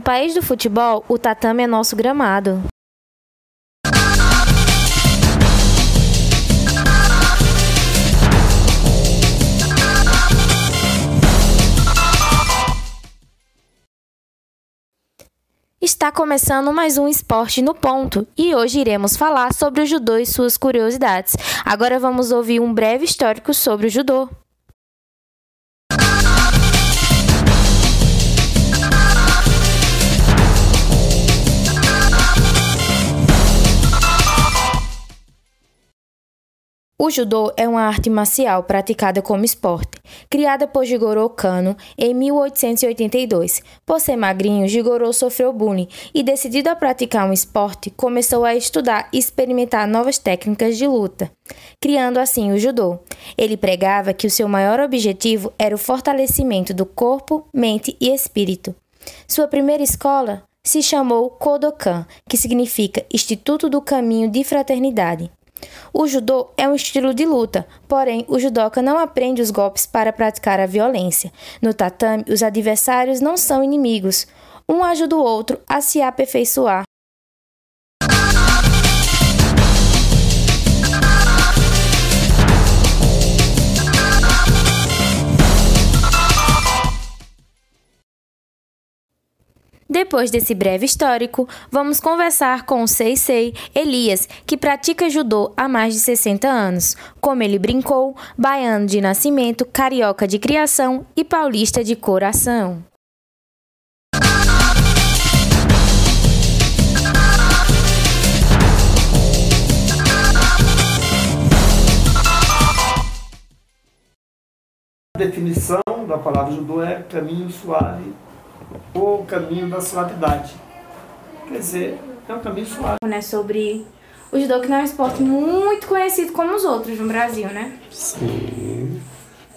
No país do futebol, o tatame é nosso gramado. Está começando mais um Esporte no Ponto e hoje iremos falar sobre o judô e suas curiosidades. Agora vamos ouvir um breve histórico sobre o judô. O judô é uma arte marcial praticada como esporte, criada por Jigoro Kano em 1882. Por ser magrinho, Jigoro sofreu bullying e, decidido a praticar um esporte, começou a estudar e experimentar novas técnicas de luta, criando assim o judô. Ele pregava que o seu maior objetivo era o fortalecimento do corpo, mente e espírito. Sua primeira escola se chamou Kodokan, que significa Instituto do Caminho de Fraternidade. O judô é um estilo de luta, porém o judoca não aprende os golpes para praticar a violência. No tatame, os adversários não são inimigos. Um ajuda o outro a se aperfeiçoar. Depois desse breve histórico, vamos conversar com o Seisei Elias, que pratica judô há mais de 60 anos. Como ele brincou, baiano de nascimento, carioca de criação e paulista de coração. A definição da palavra judô é caminho suave o caminho da suavidade. Quer dizer, é um caminho suave. Né, sobre o judô, que não é um esporte muito conhecido como os outros no Brasil, né? Sim.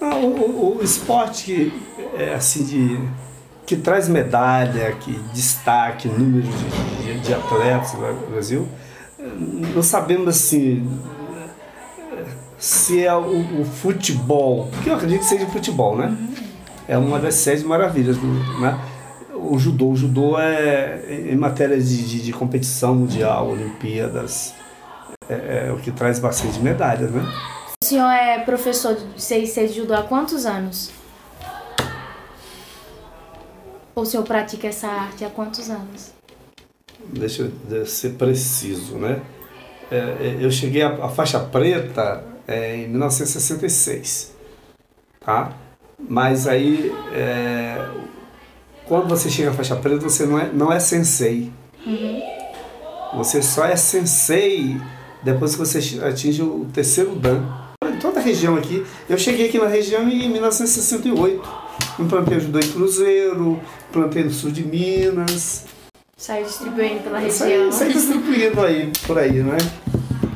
Ah, o, o, o, esporte que, é, assim, de, que traz medalha, que destaque número de, de, de atletas no Brasil, não sabemos assim se é o, o, futebol, que eu acredito que seja o futebol, né? Uhum. É uma das sete maravilhas, né? O judô. O judô é em matéria de, de, de competição mundial, Olimpíadas, é, é, o que traz bastante medalhas, né? O senhor é professor de 6 de judô há quantos anos? Ou o senhor pratica essa arte há quantos anos? Deixa eu ser preciso, né? É, é eu cheguei à faixa preta é, em 1966, tá? Mas aí é, quando você chega à faixa preta, você não é, não é sensei. Uhum. Você só é sensei depois que você atinge o terceiro dan. Em toda a região aqui, eu cheguei aqui na região em 1968. Implantei judô em Cruzeiro, plantei no sul de Minas. Saiu distribuindo pela região. Saí, distribuindo aí, por aí, né?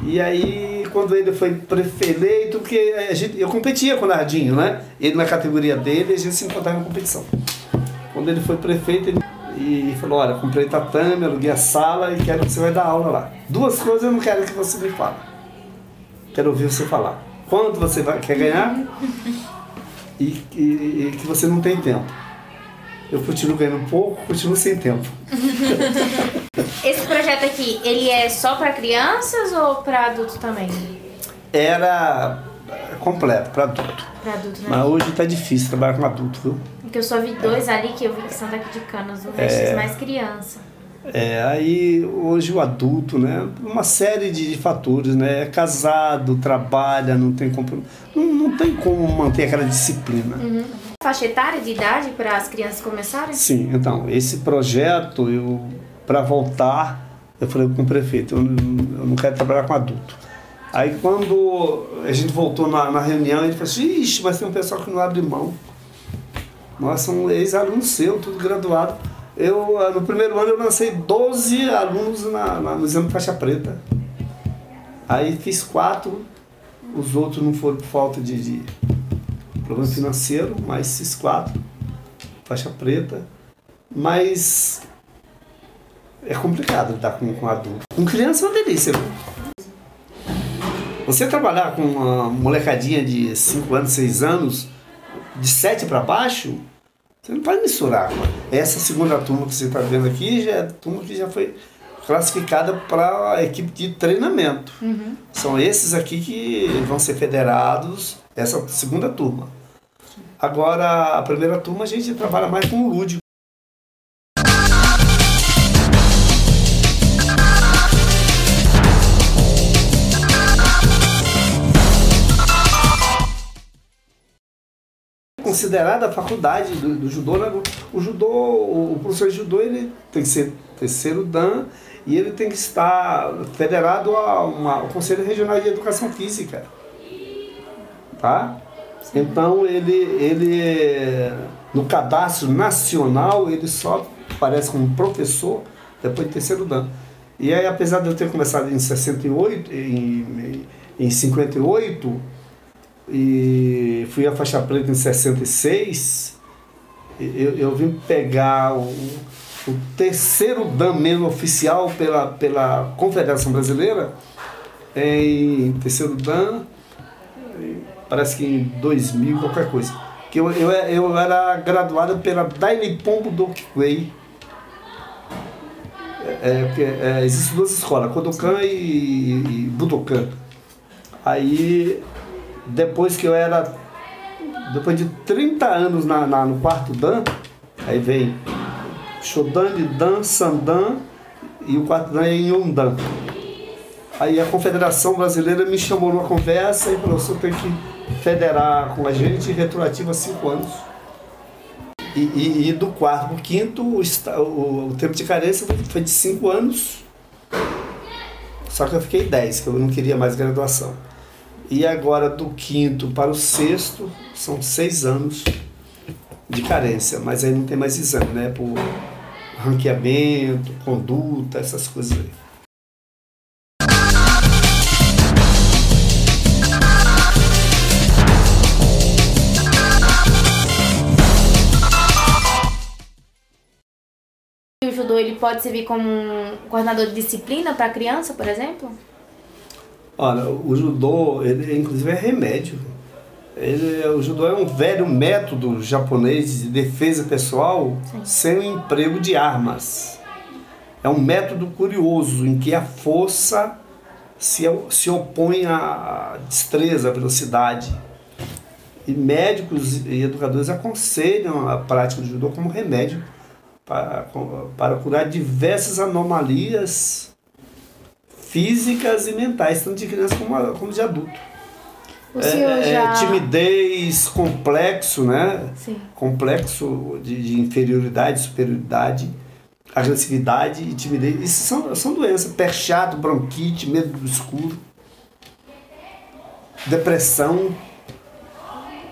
E aí, quando ele foi prefeito, porque a gente, eu competia com o Nardinho, né? Ele na categoria dele, a gente se encontrava em competição. Quando ele foi prefeito, ele e falou, olha, comprei tatame, aluguei a sala e quero que você vai dar aula lá. Duas coisas eu não quero que você me fale. Quero ouvir você falar. Quanto você vai, quer ganhar e, e, e que você não tem tempo. Eu continuo ganhando pouco, continuo sem tempo. Esse projeto aqui, ele é só para crianças ou para adultos também? Era completo, para adulto. Pra adulto né? Mas hoje tá difícil trabalhar com adulto, viu? Porque eu só vi dois ali que eu vi que são daqui de Canas, o é, mais criança. É, aí hoje o adulto, né? Uma série de, de fatores, né? É casado, trabalha, não tem como. Não, não tem como manter aquela disciplina. Uhum. Faixa etária de idade para as crianças começarem? Sim, então, esse projeto, eu para voltar, eu falei com o prefeito, eu, eu não quero trabalhar com adulto. Aí quando a gente voltou na, na reunião, ele falou assim, ixi, mas tem um pessoal que não abre mão. Nós somos ex-alunos seu, tudo graduado. Eu, ah, no primeiro ano eu lancei 12 alunos na, na, no exame faixa preta. Aí fiz quatro, os outros não foram por falta de, de problema financeiro, mas fiz quatro, faixa preta. Mas é complicado lidar com, com adulto. Com criança é uma delícia? Você trabalhar com uma molecadinha de 5 anos, 6 anos, de 7 para baixo, Você não pode misturar. Essa segunda turma que você está vendo aqui já é a turma que já foi classificada para a equipe de treinamento. Uhum. São esses aqui que vão ser federados, essa segunda turma. Agora, a primeira turma a gente trabalha mais com o lúdico. Considerada a faculdade do, do judô. Né? O judô, o professor de judô, ele tem que ser terceiro dan e ele tem que estar federado a uma, ao Conselho Regional de Educação Física. Tá? Então ele, ele no cadastro nacional ele só aparece como professor depois de terceiro dan. E aí apesar de eu ter começado em 68, em, em 58, e fui a faixa preta em 66, eu, eu vim pegar o, o terceiro dan mesmo oficial pela, pela Confederação Brasileira, em terceiro dan, parece que em 2000, qualquer coisa. Que eu, eu, eu era graduado pela Dainippon Budokai. É, é, é, existem duas escolas, Kodokan e, e Budokan. Aí depois que eu era. Depois de 30 anos na, na no quarto Dan, aí vem Shodan de Dan, Sandan e o quarto Dan é Yondan. Aí a Confederação Brasileira me chamou numa conversa e falou: você tem que federar com a gente retroativo a cinco anos. E, e, e do quarto para o quinto, o, o, o, tempo de carência foi de cinco anos. Só que eu fiquei dez, que eu não queria mais graduação. E agora do quinto para o sexto são seis anos de carência, mas aí não tem mais exame, né? Por ranqueamento, conduta, essas coisas aí. O judô ele pode servir como um coordenador de disciplina para criança, por exemplo? Olha, o judô, ele inclusive é remédio. Ele, o judô é um velho método japonês de defesa pessoal Sim. sem o emprego de armas. É um método curioso em que a força se, se opõe à destreza, à velocidade. E médicos e educadores aconselham a prática do judô como remédio para, para curar diversas anomalias físicas e mentais, tanto de criança como, como de adulto. Senhor é, é já... é, timidez, complexo, né? Sim. Complexo de, de, inferioridade, superioridade, agressividade e timidez. Isso são, são doenças. Pé chato, bronquite, medo do escuro, depressão.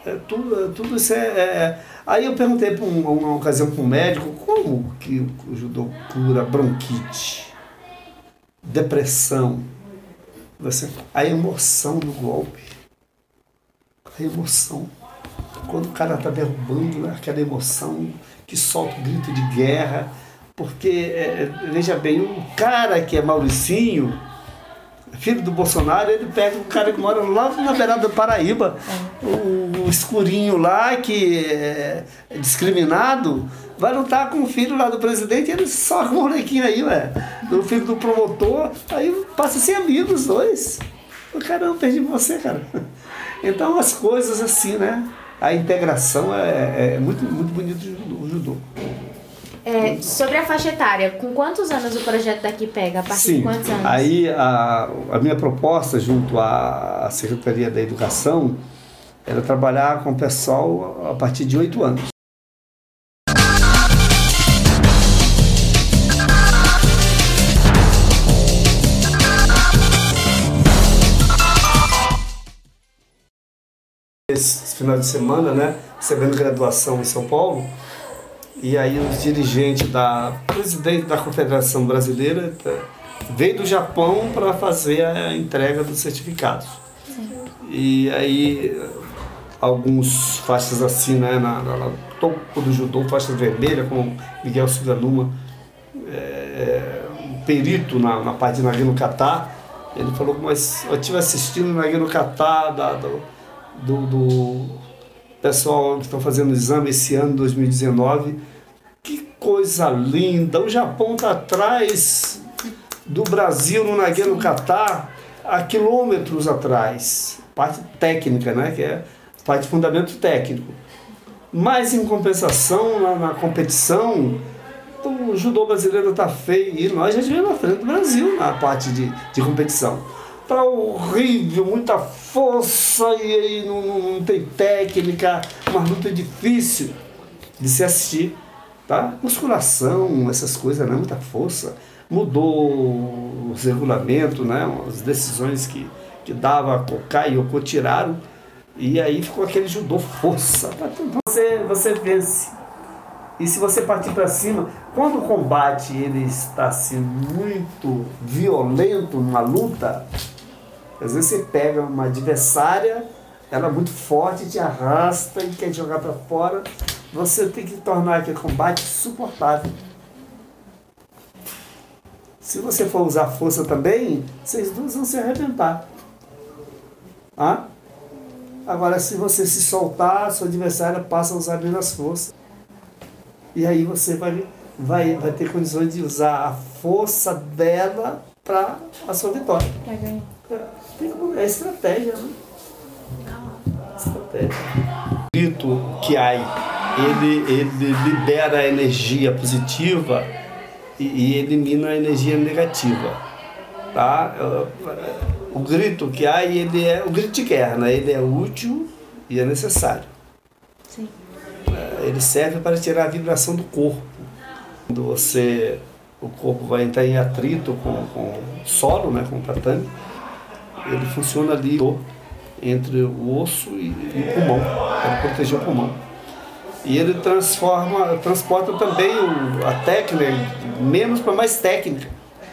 É, tudo, tudo isso é, é... Aí eu perguntei para um, uma ocasião para um médico como que o judô cura bronquite depressão, você, a emoção do golpe. A emoção. Quando o cara está derrubando, né, aquela emoção que solta o grito de guerra. Porque, é, é, veja bem, o cara que é Mauricinho, filho do Bolsonaro, ele pega um cara que mora lá na beirada do Paraíba, o, o escurinho lá, que é discriminado, vai lutar com o filho lá do presidente e ele só com o molequinho aí, ué. Do filho do promotor, aí passa a ser amigo os dois. O caramba, perdi você, cara. Então as coisas assim, né? A integração é, é muito, muito bonito do judô. É, sobre a faixa etária, com quantos anos o projeto daqui pega? A partir Sim, de quantos anos? Aí a, a minha proposta junto à Secretaria da Educação era trabalhar com o pessoal a partir de oito anos. esse final de semana, né, recebendo graduação em São Paulo, e aí os dirigentes da presidente da Confederação Brasileira tá, veio do Japão para fazer a entrega dos certificados. E aí alguns faixas assim, né, na, na, topo do judô, faixas vermelhas, como Miguel Suganuma, é, um perito na, na parte de Nagano Kata, ele falou, mas eu estive assistindo Nagano Kata da, do, do, do pessoal que estão fazendo exame esse ano, 2019. Que coisa linda! O Japão está atrás do Brasil no Nagueiro no Catar, há quilômetros atrás. Parte técnica, né? Que é parte de fundamento técnico. Mas em compensação, na, na competição, o judô brasileiro está feio e nós já estivemos na frente do Brasil na parte de, de competição. Tá horrível, muita força e aí não, não, não tem técnica, uma luta difícil de se assistir. Tá? Musculação, essas coisas, né? muita força. Mudou os regulamentos, né? as decisões que, que dava Cocá e Yoko tiraram. E aí ficou aquele judô força. Você, você vence. E se você partir para cima, quando o combate ele está assim muito violento numa luta, às vezes você pega uma adversária, ela é muito forte, te arrasta e quer jogar para fora, você tem que tornar aquele combate suportável. Se você for usar força também, vocês duas vão se arrebentar. Ah? Agora, se você se soltar, seu adversário passa a usar menos força. E aí você vai, vai, vai ter condições de usar a força dela para a sua vitória. Pra ganhar. É, é estratégia, né? Estratégia. O grito que há, ele, ele libera energia positiva e, e elimina a energia negativa. Tá? O grito que há, ele é o grito de guerra, né? ele é útil e é necessário. Sim. É, ele serve para tirar a vibração do corpo. Quando você, o corpo vai entrar em atrito com, com solo, né, com o tatame, ele funciona ali entre o osso e, e o pulmão, para proteger o pulmão. E ele transforma, transporta também o, a técnica, menos para mais técnica,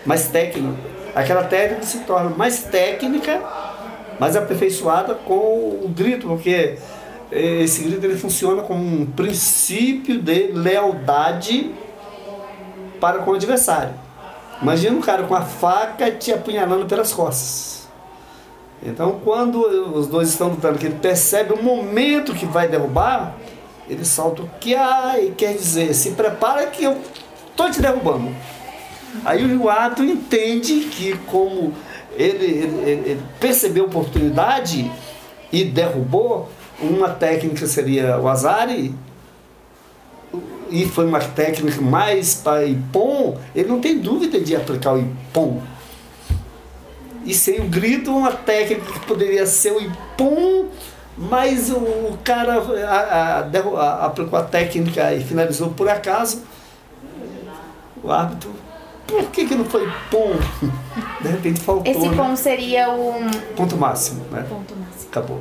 mais técnica. Aquela técnica se torna mais técnica, mais aperfeiçoada com o grito, porque esse grito ele funciona como um princípio de lealdade para com o adversário. Imagina um cara com a faca te apunhalando pelas costas. Então, quando os dois estão lutando, que ele percebe o momento que vai derrubar, ele solta o que ai, quer dizer, se prepara que eu tô te derrubando. Aí o árbitro entende que como ele, ele, ele percebeu a oportunidade e derrubou, uma técnica seria o azari, e foi uma técnica mais para Ipom, ele não tem dúvida de aplicar o Ipom. E sem o grito, uma técnica que poderia ser o Ipom, mas o, cara a, a, a, aplicou a técnica e finalizou por acaso. O árbitro, por que, que não foi Pom? De repente faltou. Esse né? pom seria o. Ponto máximo, né? Ponto máximo. Acabou.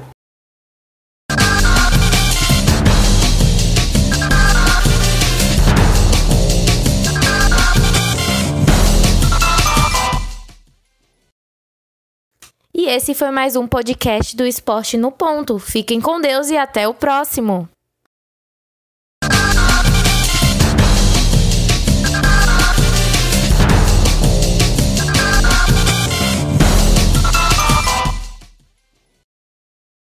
Esse foi mais um podcast do Esporte no Ponto. Fiquem com Deus e até o próximo!